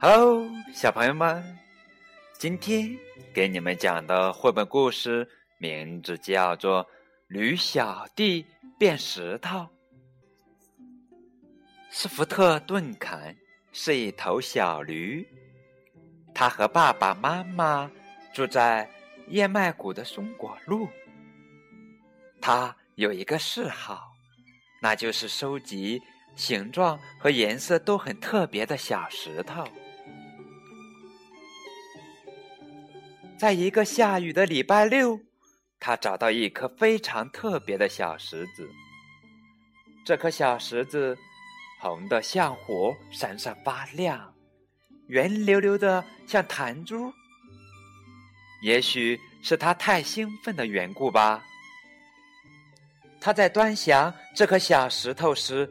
Hello，小朋友们，今天给你们讲的绘本故事名字叫做《驴小弟变石头》。斯福特顿肯是一头小驴，他和爸爸妈妈住在燕麦谷的松果路。他有一个嗜好，那就是收集形状和颜色都很特别的小石头。在一个下雨的礼拜六，他找到一颗非常特别的小石子。这颗小石子红的像火，闪闪发亮，圆溜溜的像弹珠。也许是他太兴奋的缘故吧。他在端详这颗小石头时，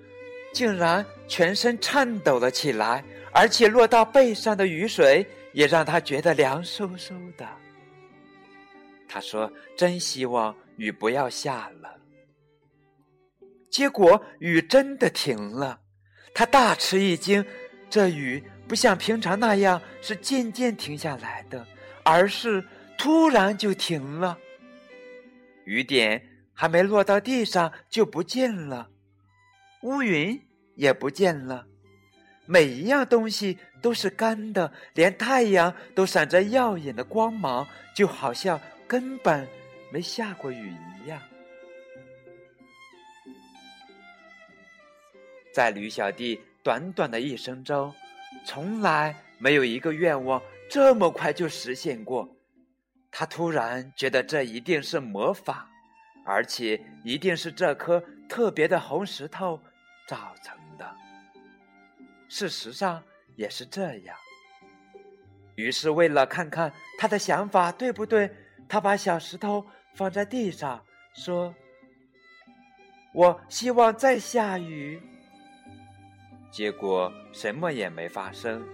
竟然全身颤抖了起来，而且落到背上的雨水。也让他觉得凉飕飕的。他说：“真希望雨不要下了。”结果雨真的停了，他大吃一惊。这雨不像平常那样是渐渐停下来的，而是突然就停了。雨点还没落到地上就不见了，乌云也不见了。每一样东西都是干的，连太阳都闪着耀眼的光芒，就好像根本没下过雨一样。在驴小弟短短的一生中，从来没有一个愿望这么快就实现过。他突然觉得这一定是魔法，而且一定是这颗特别的红石头造成的。事实上也是这样。于是，为了看看他的想法对不对，他把小石头放在地上，说：“我希望再下雨。”结果什么也没发生。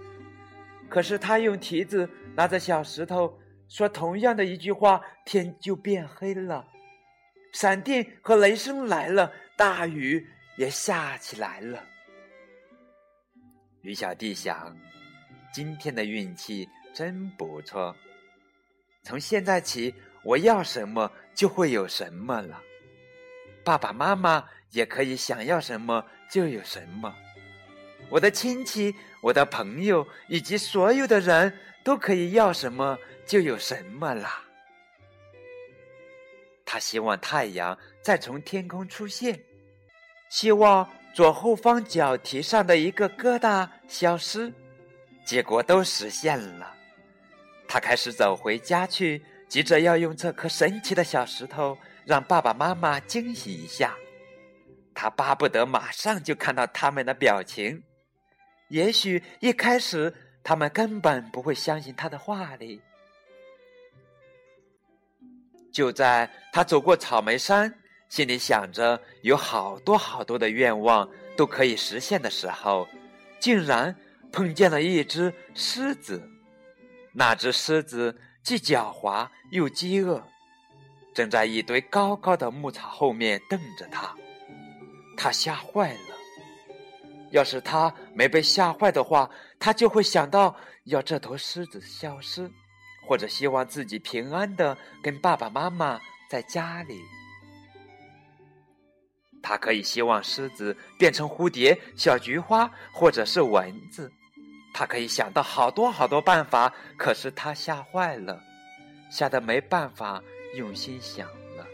可是他用蹄子拿着小石头说同样的一句话，天就变黑了，闪电和雷声来了，大雨也下起来了。驴小弟想：“今天的运气真不错。从现在起，我要什么就会有什么了。爸爸妈妈也可以想要什么就有什么。我的亲戚、我的朋友以及所有的人都可以要什么就有什么啦。”他希望太阳再从天空出现，希望。左后方脚蹄上的一个疙瘩消失，结果都实现了。他开始走回家去，急着要用这颗神奇的小石头让爸爸妈妈惊喜一下。他巴不得马上就看到他们的表情。也许一开始他们根本不会相信他的话里。就在他走过草莓山。心里想着有好多好多的愿望都可以实现的时候，竟然碰见了一只狮子。那只狮子既狡猾又饥饿，正在一堆高高的牧草后面瞪着他。他吓坏了。要是他没被吓坏的话，他就会想到要这头狮子消失，或者希望自己平安的跟爸爸妈妈在家里。他可以希望狮子变成蝴蝶、小菊花，或者是蚊子。他可以想到好多好多办法，可是他吓坏了，吓得没办法用心想了。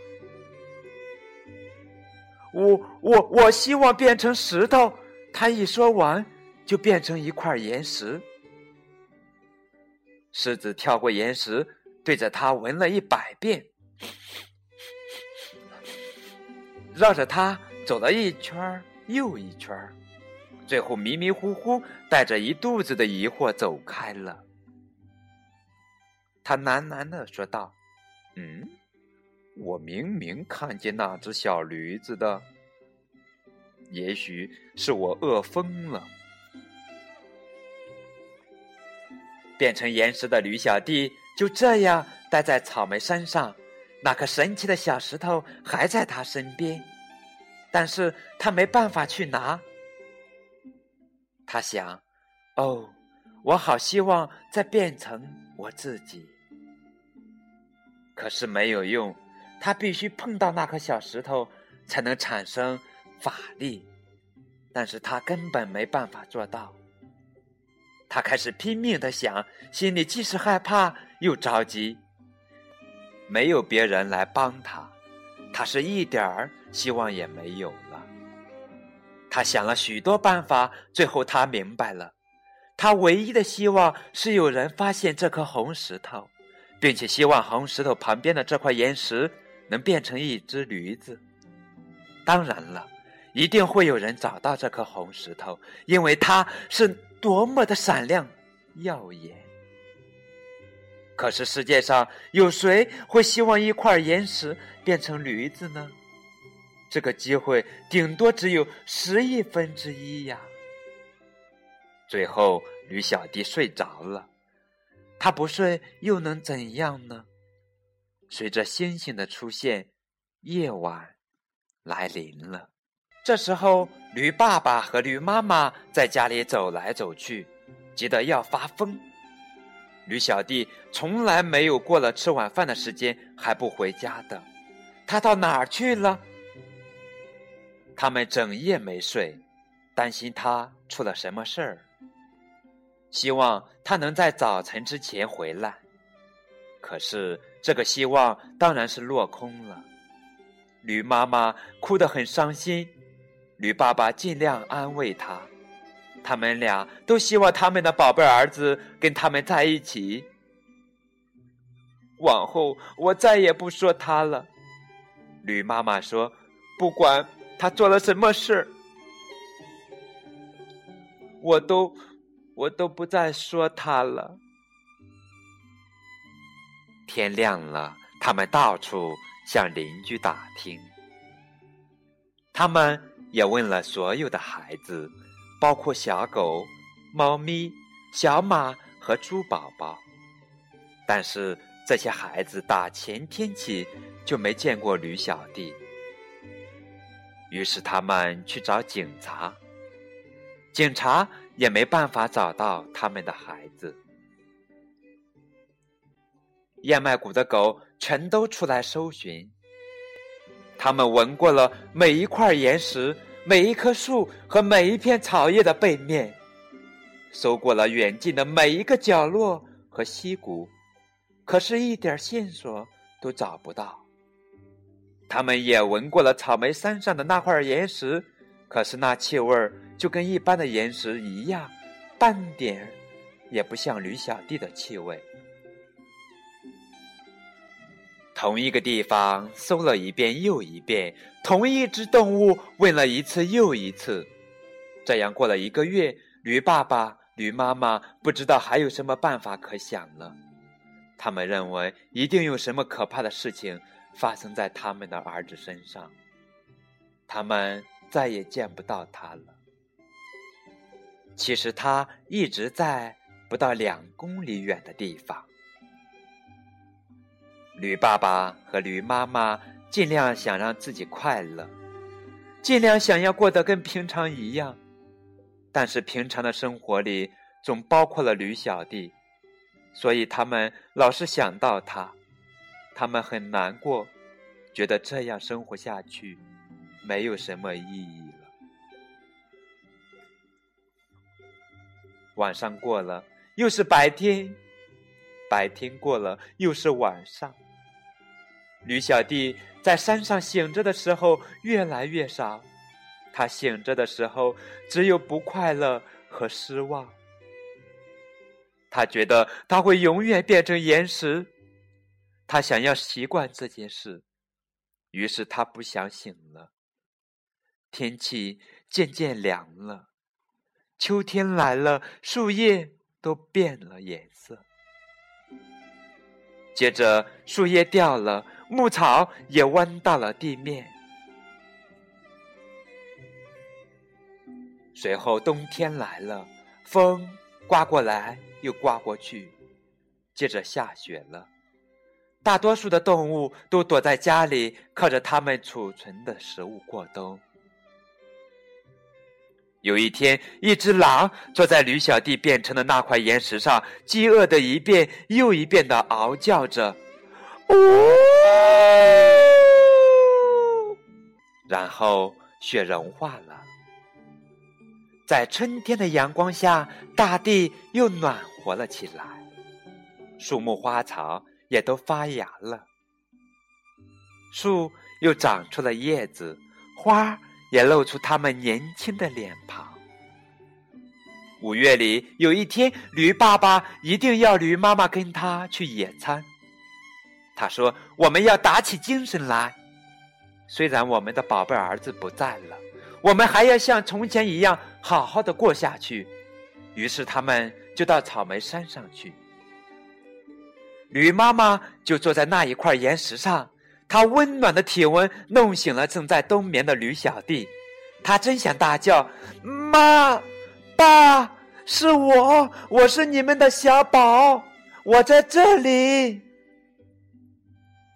我我我希望变成石头。他一说完，就变成一块岩石。狮子跳过岩石，对着他闻了一百遍。绕着它走了一圈又一圈最后迷迷糊糊带着一肚子的疑惑走开了。他喃喃的说道：“嗯，我明明看见那只小驴子的，也许是我饿疯了。”变成岩石的驴小弟就这样待在草莓山上，那颗神奇的小石头还在他身边，但是他没办法去拿。他想：“哦，我好希望再变成我自己。”可是没有用，他必须碰到那颗小石头才能产生法力，但是他根本没办法做到。他开始拼命的想，心里既是害怕又着急。没有别人来帮他，他是一点儿希望也没有了。他想了许多办法，最后他明白了，他唯一的希望是有人发现这颗红石头，并且希望红石头旁边的这块岩石能变成一只驴子。当然了，一定会有人找到这颗红石头，因为它是多么的闪亮耀眼。可是世界上有谁会希望一块岩石变成驴子呢？这个机会顶多只有十亿分之一呀。最后，驴小弟睡着了。他不睡又能怎样呢？随着星星的出现，夜晚来临了。这时候，驴爸爸和驴妈妈在家里走来走去，急得要发疯。驴小弟从来没有过了吃晚饭的时间还不回家的，他到哪儿去了？他们整夜没睡，担心他出了什么事儿，希望他能在早晨之前回来。可是这个希望当然是落空了。驴妈妈哭得很伤心，驴爸爸尽量安慰他。他们俩都希望他们的宝贝儿子跟他们在一起。往后我再也不说他了，驴妈妈说：“不管他做了什么事，我都我都不再说他了。”天亮了，他们到处向邻居打听，他们也问了所有的孩子。包括小狗、猫咪、小马和猪宝宝，但是这些孩子打前天起就没见过驴小弟。于是他们去找警察，警察也没办法找到他们的孩子。燕麦谷的狗全都出来搜寻，他们闻过了每一块岩石。每一棵树和每一片草叶的背面，搜过了远近的每一个角落和溪谷，可是一点线索都找不到。他们也闻过了草莓山上的那块岩石，可是那气味就跟一般的岩石一样，半点也不像驴小弟的气味。同一个地方搜了一遍又一遍，同一只动物问了一次又一次，这样过了一个月，驴爸爸、驴妈妈不知道还有什么办法可想了。他们认为一定有什么可怕的事情发生在他们的儿子身上，他们再也见不到他了。其实他一直在不到两公里远的地方。驴爸爸和驴妈妈尽量想让自己快乐，尽量想要过得跟平常一样，但是平常的生活里总包括了驴小弟，所以他们老是想到他，他们很难过，觉得这样生活下去没有什么意义了。晚上过了，又是白天；白天过了，又是晚上。驴小弟在山上醒着的时候越来越少，他醒着的时候只有不快乐和失望。他觉得他会永远变成岩石，他想要习惯这件事，于是他不想醒了。天气渐渐凉了，秋天来了，树叶都变了颜色，接着树叶掉了。牧草也弯到了地面。随后冬天来了，风刮过来又刮过去，接着下雪了。大多数的动物都躲在家里，靠着它们储存的食物过冬。有一天，一只狼坐在驴小弟变成的那块岩石上，饥饿的一遍又一遍的嗷叫着，呜！然后雪融化了，在春天的阳光下，大地又暖和了起来，树木花草也都发芽了，树又长出了叶子，花。也露出他们年轻的脸庞。五月里有一天，驴爸爸一定要驴妈妈跟他去野餐。他说：“我们要打起精神来，虽然我们的宝贝儿子不在了，我们还要像从前一样好好的过下去。”于是他们就到草莓山上去。驴妈妈就坐在那一块岩石上。她温暖的体温弄醒了正在冬眠的驴小弟，他真想大叫：“妈，爸，是我，我是你们的小宝，我在这里。”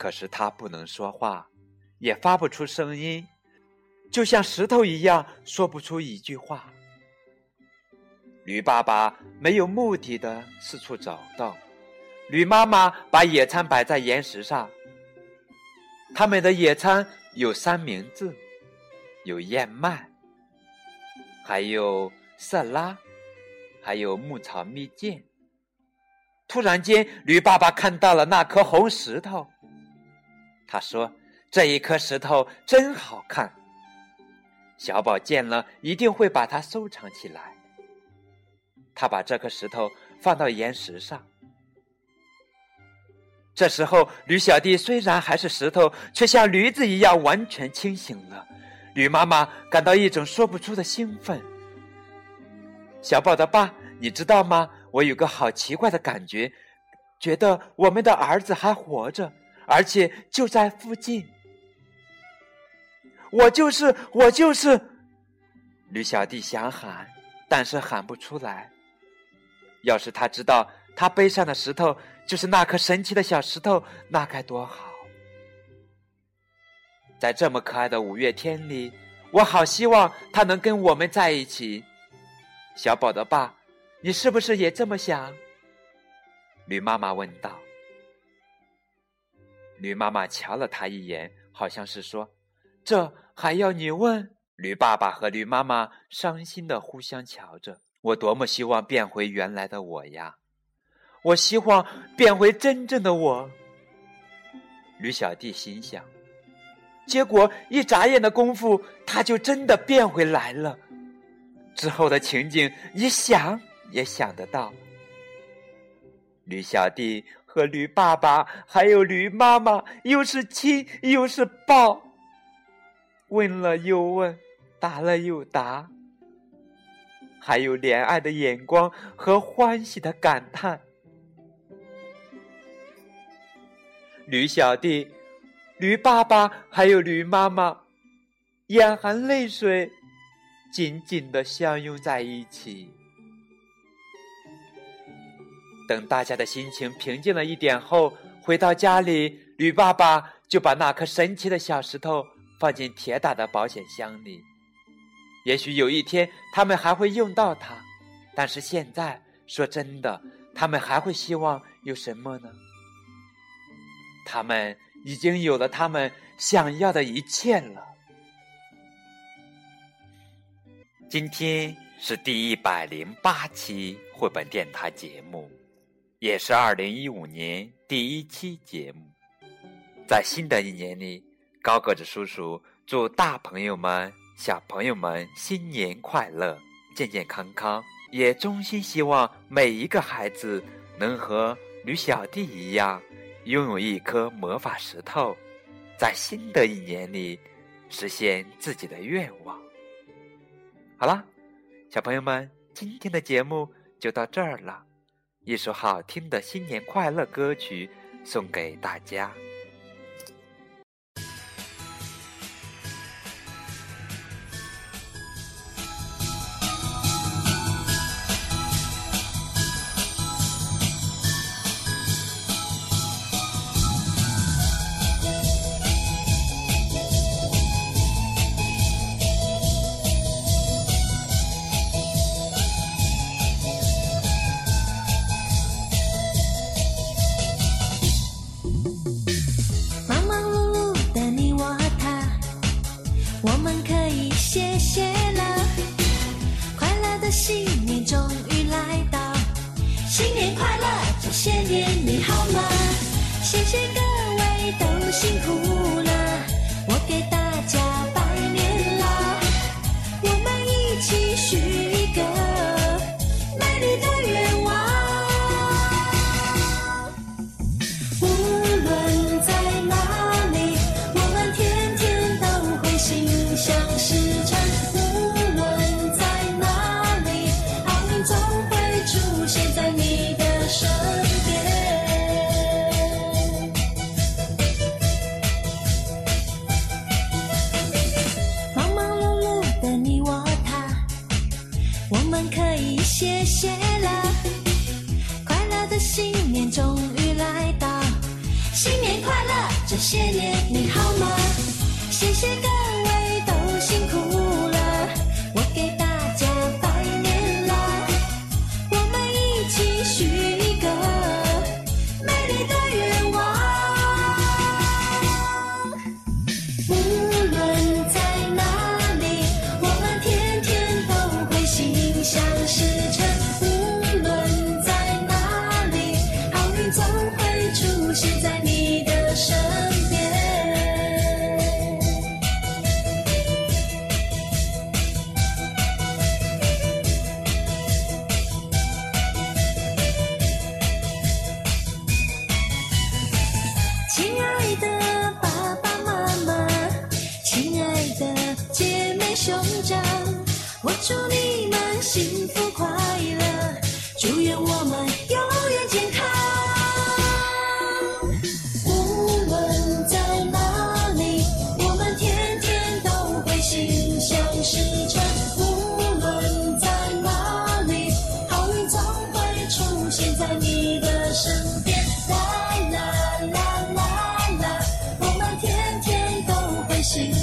可是他不能说话，也发不出声音，就像石头一样，说不出一句话。驴爸爸没有目的的四处找到，驴妈妈把野餐摆在岩石上。他们的野餐有三明治，有燕麦，还有色拉，还有牧草蜜饯。突然间，驴爸爸看到了那颗红石头，他说：“这一颗石头真好看。”小宝见了一定会把它收藏起来。他把这颗石头放到岩石上。这时候，驴小弟虽然还是石头，却像驴子一样完全清醒了。驴妈妈感到一种说不出的兴奋。小宝的爸，你知道吗？我有个好奇怪的感觉，觉得我们的儿子还活着，而且就在附近。我就是，我就是。驴小弟想喊，但是喊不出来。要是他知道。他背上的石头就是那颗神奇的小石头，那该多好！在这么可爱的五月天里，我好希望他能跟我们在一起。小宝的爸，你是不是也这么想？驴妈妈问道。驴妈妈瞧了他一眼，好像是说：“这还要你问？”驴爸爸和驴妈妈伤心的互相瞧着。我多么希望变回原来的我呀！我希望变回真正的我，驴小弟心想。结果一眨眼的功夫，他就真的变回来了。之后的情景，你想也想得到。驴小弟和驴爸爸还有驴妈妈，又是亲又是抱，问了又问，答了又答，还有怜爱的眼光和欢喜的感叹。驴小弟、驴爸爸还有驴妈妈，眼含泪水，紧紧的相拥在一起。等大家的心情平静了一点后，回到家里，吕爸爸就把那颗神奇的小石头放进铁打的保险箱里。也许有一天他们还会用到它，但是现在，说真的，他们还会希望有什么呢？他们已经有了他们想要的一切了。今天是第一百零八期绘本电台节目，也是二零一五年第一期节目。在新的一年里，高个子叔叔祝大朋友们、小朋友们新年快乐、健健康康，也衷心希望每一个孩子能和驴小弟一样。拥有一颗魔法石头，在新的一年里实现自己的愿望。好了，小朋友们，今天的节目就到这儿了。一首好听的新年快乐歌曲送给大家。亲爱的爸爸妈妈亲爱的姐妹兄长我祝你 Icy.